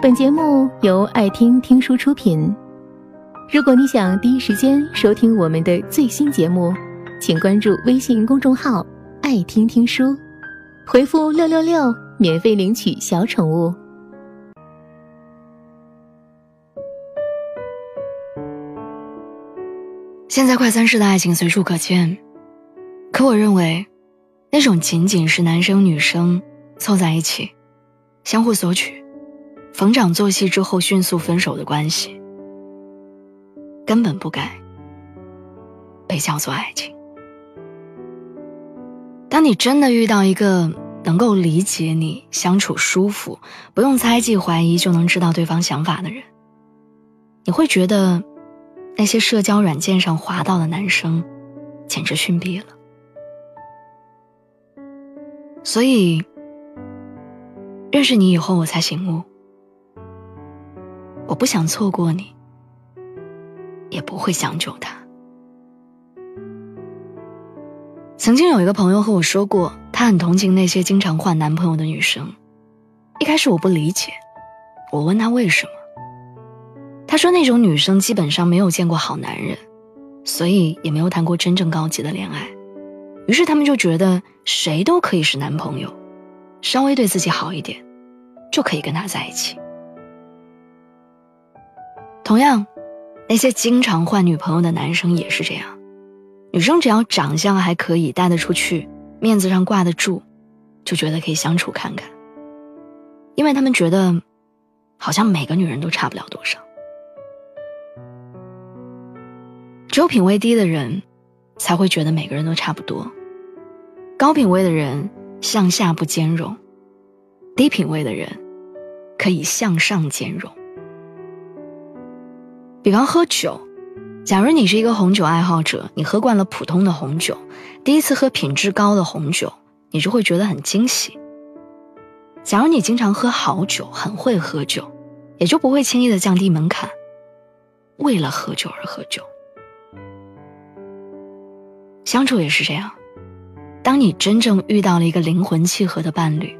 本节目由爱听听书出品。如果你想第一时间收听我们的最新节目，请关注微信公众号“爱听听书”，回复“六六六”免费领取小宠物。现在快三十的爱情随处可见，可我认为，那种仅仅是男生女生凑在一起，相互索取，逢场作戏之后迅速分手的关系，根本不该被叫做爱情。当你真的遇到一个能够理解你、相处舒服、不用猜忌怀疑就能知道对方想法的人，你会觉得。那些社交软件上滑到的男生，简直逊毙了。所以，认识你以后，我才醒悟，我不想错过你，也不会将就他。曾经有一个朋友和我说过，他很同情那些经常换男朋友的女生。一开始我不理解，我问他为什么。他说：“那种女生基本上没有见过好男人，所以也没有谈过真正高级的恋爱，于是他们就觉得谁都可以是男朋友，稍微对自己好一点，就可以跟他在一起。同样，那些经常换女朋友的男生也是这样，女生只要长相还可以，带得出去，面子上挂得住，就觉得可以相处看看，因为他们觉得，好像每个女人都差不了多少。”只有品味低的人，才会觉得每个人都差不多。高品位的人向下不兼容，低品位的人可以向上兼容。比方喝酒，假如你是一个红酒爱好者，你喝惯了普通的红酒，第一次喝品质高的红酒，你就会觉得很惊喜。假如你经常喝好酒，很会喝酒，也就不会轻易的降低门槛，为了喝酒而喝酒。相处也是这样，当你真正遇到了一个灵魂契合的伴侣，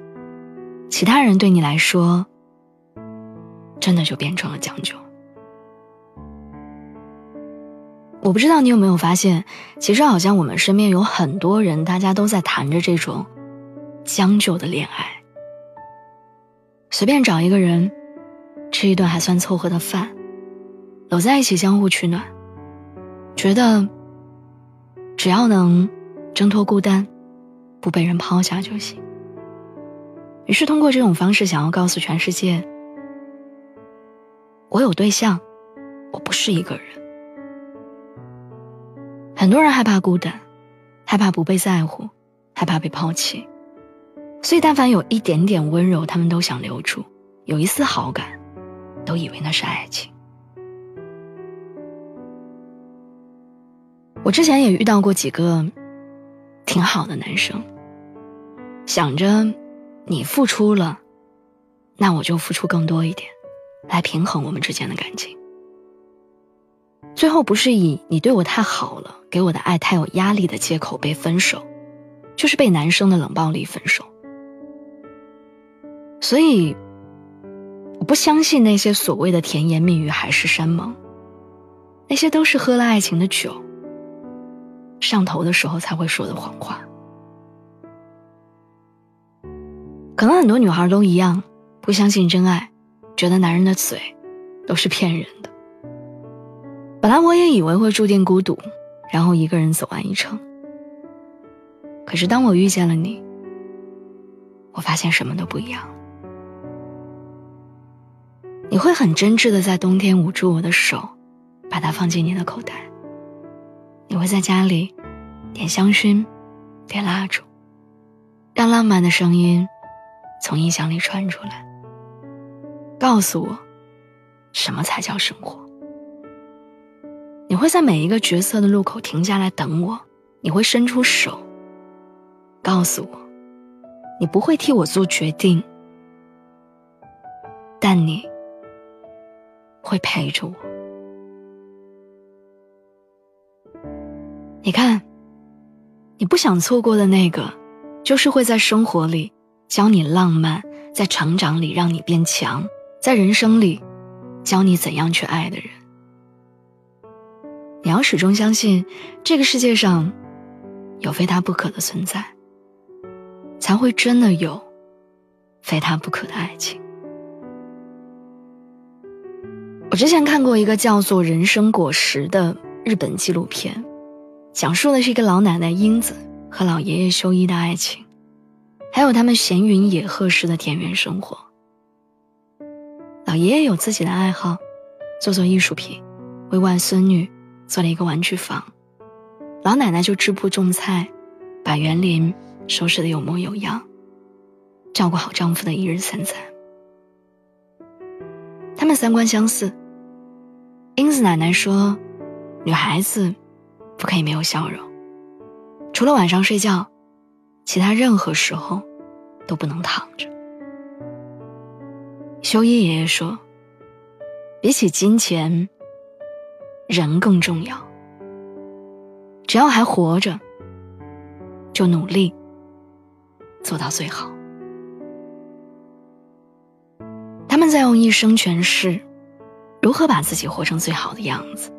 其他人对你来说，真的就变成了将就。我不知道你有没有发现，其实好像我们身边有很多人，大家都在谈着这种将就的恋爱。随便找一个人，吃一顿还算凑合的饭，搂在一起相互取暖，觉得。只要能挣脱孤单，不被人抛下就行。于是通过这种方式，想要告诉全世界：我有对象，我不是一个人。很多人害怕孤单，害怕不被在乎，害怕被抛弃，所以但凡有一点点温柔，他们都想留住；有一丝好感，都以为那是爱情。我之前也遇到过几个挺好的男生，想着你付出了，那我就付出更多一点，来平衡我们之间的感情。最后不是以你对我太好了，给我的爱太有压力的借口被分手，就是被男生的冷暴力分手。所以，我不相信那些所谓的甜言蜜语、海誓山盟，那些都是喝了爱情的酒。上头的时候才会说的谎话，可能很多女孩都一样，不相信真爱，觉得男人的嘴都是骗人的。本来我也以为会注定孤独，然后一个人走完一程。可是当我遇见了你，我发现什么都不一样。你会很真挚的在冬天捂住我的手，把它放进你的口袋。你会在家里点香薰，点蜡烛，让浪漫的声音从音响里传出来，告诉我什么才叫生活。你会在每一个角色的路口停下来等我，你会伸出手，告诉我你不会替我做决定，但你会陪着我。你看，你不想错过的那个，就是会在生活里教你浪漫，在成长里让你变强，在人生里教你怎样去爱的人。你要始终相信，这个世界上有非他不可的存在，才会真的有非他不可的爱情。我之前看过一个叫做《人生果实》的日本纪录片，讲述的是一个老奶奶英子和老爷爷修一的爱情，还有他们闲云野鹤式的田园生活。老爷爷有自己的爱好，做做艺术品，为外孙女。做了一个玩具房，老奶奶就织布种菜，把园林收拾得有模有样，照顾好丈夫的一日三餐。他们三观相似。英子奶奶说：“女孩子不可以没有笑容，除了晚上睡觉，其他任何时候都不能躺着。”修一爷爷说：“比起金钱。”人更重要。只要还活着，就努力做到最好。他们在用一生诠释如何把自己活成最好的样子。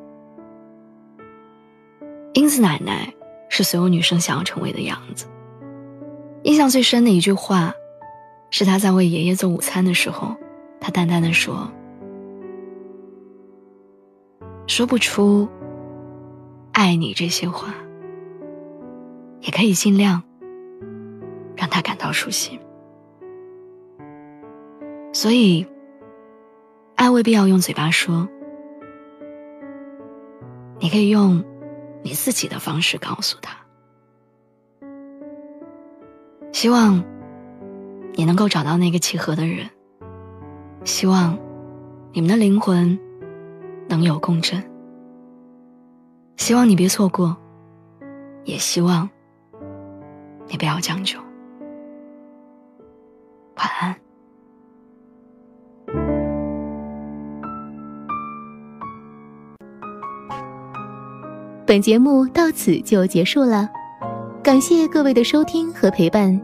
英子奶奶是所有女生想要成为的样子。印象最深的一句话，是她在为爷爷做午餐的时候，她淡淡的说。说不出“爱你”这些话，也可以尽量让他感到舒心。所以，爱未必要用嘴巴说，你可以用你自己的方式告诉他。希望你能够找到那个契合的人，希望你们的灵魂。能有共振，希望你别错过，也希望你不要将就。晚安。本节目到此就结束了，感谢各位的收听和陪伴。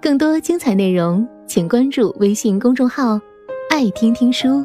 更多精彩内容，请关注微信公众号“爱听听书”。